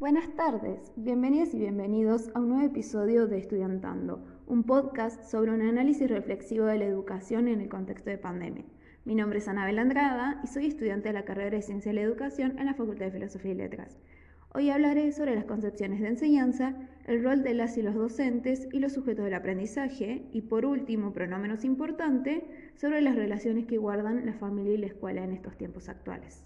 Buenas tardes, bienvenidas y bienvenidos a un nuevo episodio de Estudiantando, un podcast sobre un análisis reflexivo de la educación en el contexto de pandemia. Mi nombre es Anabel Andrada y soy estudiante de la carrera de Ciencia de la Educación en la Facultad de Filosofía y Letras. Hoy hablaré sobre las concepciones de enseñanza, el rol de las y los docentes y los sujetos del aprendizaje y por último, pero no menos importante, sobre las relaciones que guardan la familia y la escuela en estos tiempos actuales.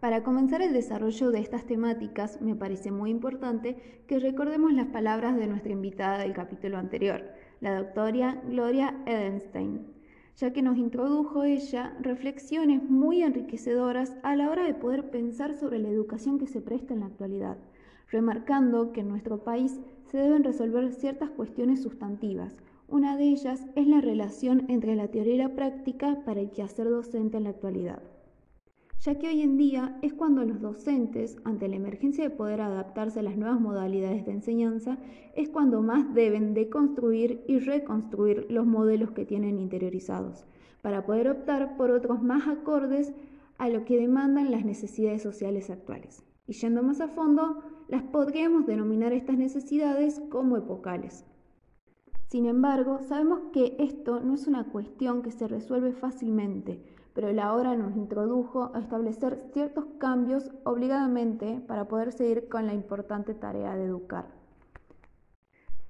Para comenzar el desarrollo de estas temáticas, me parece muy importante que recordemos las palabras de nuestra invitada del capítulo anterior, la doctora Gloria Edenstein, ya que nos introdujo ella reflexiones muy enriquecedoras a la hora de poder pensar sobre la educación que se presta en la actualidad, remarcando que en nuestro país se deben resolver ciertas cuestiones sustantivas. Una de ellas es la relación entre la teoría y la práctica para el quehacer docente en la actualidad ya que hoy en día es cuando los docentes, ante la emergencia de poder adaptarse a las nuevas modalidades de enseñanza, es cuando más deben de construir y reconstruir los modelos que tienen interiorizados, para poder optar por otros más acordes a lo que demandan las necesidades sociales actuales. Y yendo más a fondo, las podríamos denominar estas necesidades como epocales. Sin embargo, sabemos que esto no es una cuestión que se resuelve fácilmente, pero la obra nos introdujo a establecer ciertos cambios obligadamente para poder seguir con la importante tarea de educar.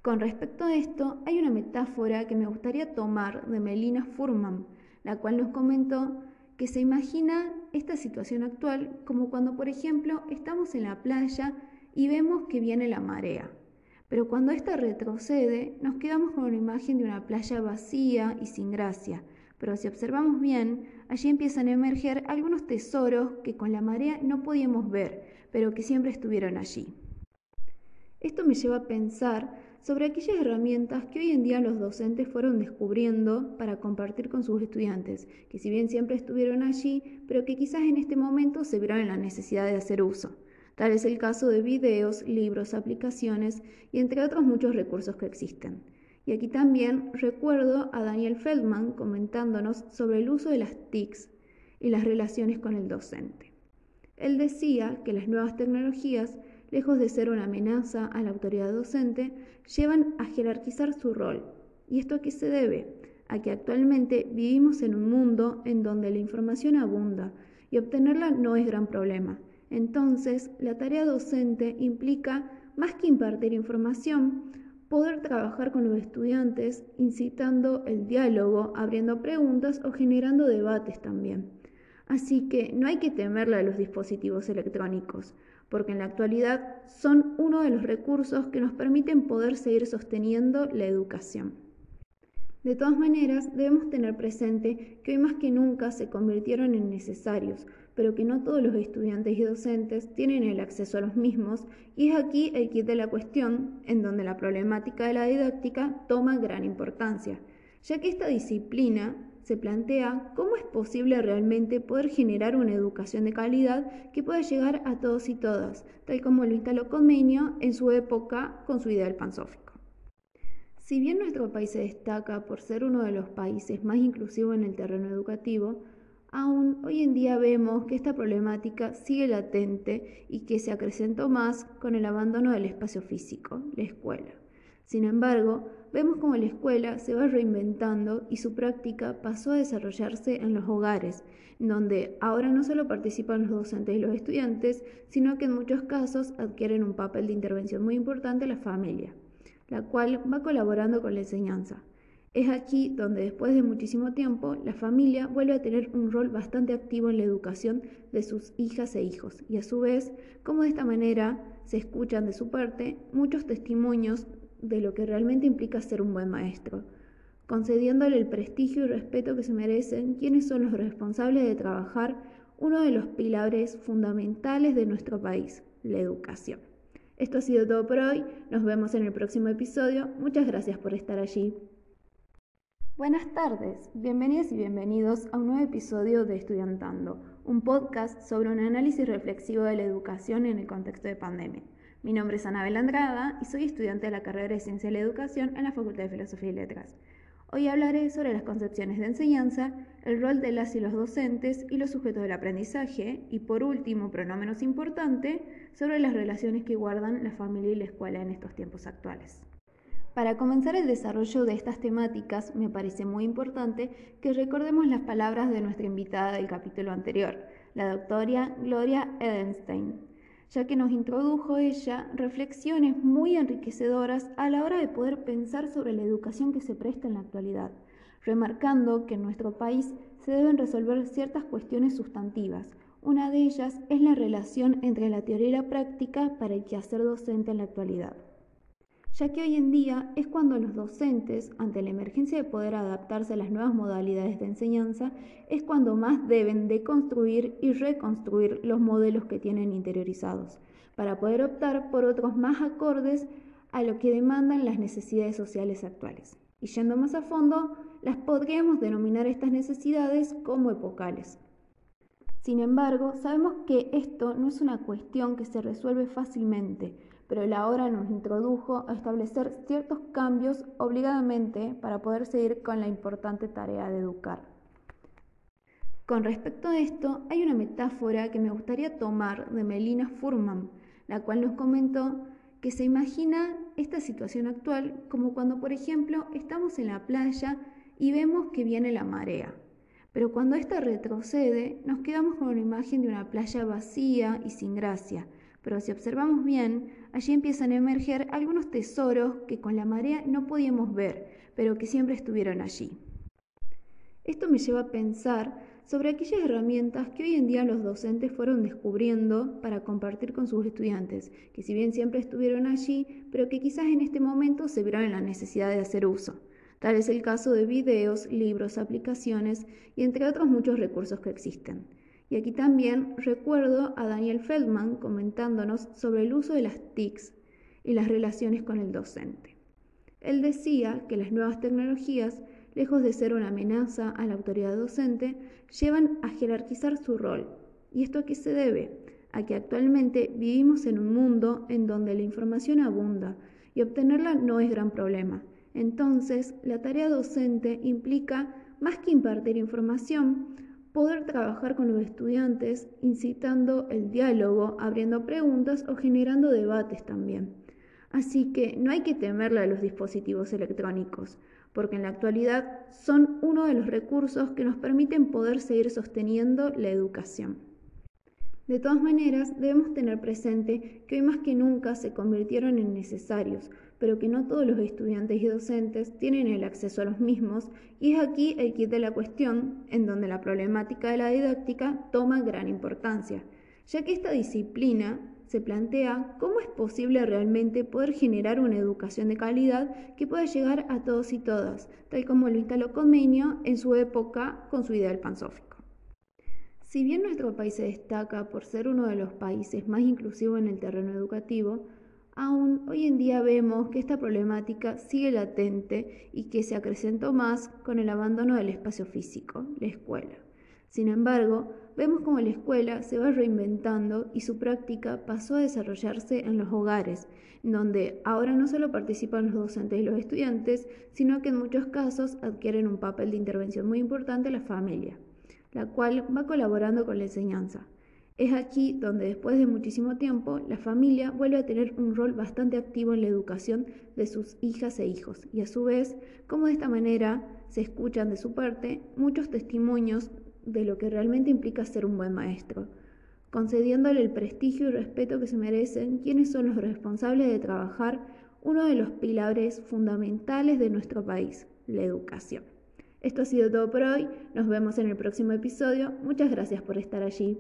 Con respecto a esto, hay una metáfora que me gustaría tomar de Melina Furman, la cual nos comentó que se imagina esta situación actual como cuando, por ejemplo, estamos en la playa y vemos que viene la marea. Pero cuando ésta retrocede, nos quedamos con una imagen de una playa vacía y sin gracia, pero si observamos bien, allí empiezan a emerger algunos tesoros que con la marea no podíamos ver, pero que siempre estuvieron allí. Esto me lleva a pensar sobre aquellas herramientas que hoy en día los docentes fueron descubriendo para compartir con sus estudiantes, que si bien siempre estuvieron allí, pero que quizás en este momento se vieron en la necesidad de hacer uso. Tal es el caso de videos, libros, aplicaciones y entre otros muchos recursos que existen. Y aquí también recuerdo a Daniel Feldman comentándonos sobre el uso de las TICs y las relaciones con el docente. Él decía que las nuevas tecnologías, lejos de ser una amenaza a la autoridad docente, llevan a jerarquizar su rol. ¿Y esto a qué se debe? A que actualmente vivimos en un mundo en donde la información abunda y obtenerla no es gran problema. Entonces, la tarea docente implica, más que impartir información, poder trabajar con los estudiantes incitando el diálogo, abriendo preguntas o generando debates también. Así que no hay que temerle a los dispositivos electrónicos, porque en la actualidad son uno de los recursos que nos permiten poder seguir sosteniendo la educación. De todas maneras, debemos tener presente que hoy más que nunca se convirtieron en necesarios, pero que no todos los estudiantes y docentes tienen el acceso a los mismos, y es aquí el kit de la cuestión, en donde la problemática de la didáctica toma gran importancia, ya que esta disciplina se plantea cómo es posible realmente poder generar una educación de calidad que pueda llegar a todos y todas, tal como lo instaló Comenio en su época con su idea del. Si bien nuestro país se destaca por ser uno de los países más inclusivos en el terreno educativo, Aún hoy en día vemos que esta problemática sigue latente y que se acrecentó más con el abandono del espacio físico, la escuela. Sin embargo, vemos cómo la escuela se va reinventando y su práctica pasó a desarrollarse en los hogares, donde ahora no solo participan los docentes y los estudiantes, sino que en muchos casos adquieren un papel de intervención muy importante la familia, la cual va colaborando con la enseñanza. Es aquí donde después de muchísimo tiempo la familia vuelve a tener un rol bastante activo en la educación de sus hijas e hijos y a su vez cómo de esta manera se escuchan de su parte muchos testimonios de lo que realmente implica ser un buen maestro, concediéndole el prestigio y respeto que se merecen quienes son los responsables de trabajar uno de los pilares fundamentales de nuestro país, la educación. Esto ha sido todo por hoy, nos vemos en el próximo episodio, muchas gracias por estar allí. Buenas tardes, bienvenidas y bienvenidos a un nuevo episodio de Estudiantando, un podcast sobre un análisis reflexivo de la educación en el contexto de pandemia. Mi nombre es Anabel Andrada y soy estudiante de la carrera de Ciencia de la Educación en la Facultad de Filosofía y Letras. Hoy hablaré sobre las concepciones de enseñanza, el rol de las y los docentes y los sujetos del aprendizaje y por último, pero no menos importante, sobre las relaciones que guardan la familia y la escuela en estos tiempos actuales. Para comenzar el desarrollo de estas temáticas, me parece muy importante que recordemos las palabras de nuestra invitada del capítulo anterior, la doctora Gloria Edenstein, ya que nos introdujo ella reflexiones muy enriquecedoras a la hora de poder pensar sobre la educación que se presta en la actualidad, remarcando que en nuestro país se deben resolver ciertas cuestiones sustantivas. Una de ellas es la relación entre la teoría y la práctica para el quehacer docente en la actualidad ya que hoy en día es cuando los docentes, ante la emergencia de poder adaptarse a las nuevas modalidades de enseñanza, es cuando más deben de construir y reconstruir los modelos que tienen interiorizados, para poder optar por otros más acordes a lo que demandan las necesidades sociales actuales. Y yendo más a fondo, las podríamos denominar estas necesidades como epocales. Sin embargo, sabemos que esto no es una cuestión que se resuelve fácilmente, pero la hora nos introdujo a establecer ciertos cambios obligadamente para poder seguir con la importante tarea de educar. Con respecto a esto, hay una metáfora que me gustaría tomar de Melina Furman, la cual nos comentó que se imagina esta situación actual como cuando, por ejemplo, estamos en la playa y vemos que viene la marea. Pero cuando ésta retrocede, nos quedamos con una imagen de una playa vacía y sin gracia, pero si observamos bien, allí empiezan a emerger algunos tesoros que con la marea no podíamos ver, pero que siempre estuvieron allí. Esto me lleva a pensar sobre aquellas herramientas que hoy en día los docentes fueron descubriendo para compartir con sus estudiantes, que si bien siempre estuvieron allí, pero que quizás en este momento se vieron en la necesidad de hacer uso. Tal es el caso de videos, libros, aplicaciones y entre otros muchos recursos que existen. Y aquí también recuerdo a Daniel Feldman comentándonos sobre el uso de las TICs y las relaciones con el docente. Él decía que las nuevas tecnologías, lejos de ser una amenaza a la autoridad docente, llevan a jerarquizar su rol. ¿Y esto a qué se debe? A que actualmente vivimos en un mundo en donde la información abunda y obtenerla no es gran problema. Entonces, la tarea docente implica, más que impartir información, poder trabajar con los estudiantes incitando el diálogo, abriendo preguntas o generando debates también. Así que no hay que temerle a los dispositivos electrónicos, porque en la actualidad son uno de los recursos que nos permiten poder seguir sosteniendo la educación. De todas maneras, debemos tener presente que hoy más que nunca se convirtieron en necesarios, pero que no todos los estudiantes y docentes tienen el acceso a los mismos, y es aquí el kit de la cuestión, en donde la problemática de la didáctica toma gran importancia, ya que esta disciplina se plantea cómo es posible realmente poder generar una educación de calidad que pueda llegar a todos y todas, tal como lo instaló Comenio en su época con su ideal pansófico. Si bien nuestro país se destaca por ser uno de los países más inclusivos en el terreno educativo, Aún hoy en día vemos que esta problemática sigue latente y que se acrecentó más con el abandono del espacio físico, la escuela. Sin embargo, vemos cómo la escuela se va reinventando y su práctica pasó a desarrollarse en los hogares, donde ahora no solo participan los docentes y los estudiantes, sino que en muchos casos adquieren un papel de intervención muy importante la familia, la cual va colaborando con la enseñanza. Es aquí donde después de muchísimo tiempo la familia vuelve a tener un rol bastante activo en la educación de sus hijas e hijos y a su vez, como de esta manera se escuchan de su parte muchos testimonios de lo que realmente implica ser un buen maestro, concediéndole el prestigio y respeto que se merecen quienes son los responsables de trabajar uno de los pilares fundamentales de nuestro país, la educación. Esto ha sido todo por hoy, nos vemos en el próximo episodio, muchas gracias por estar allí.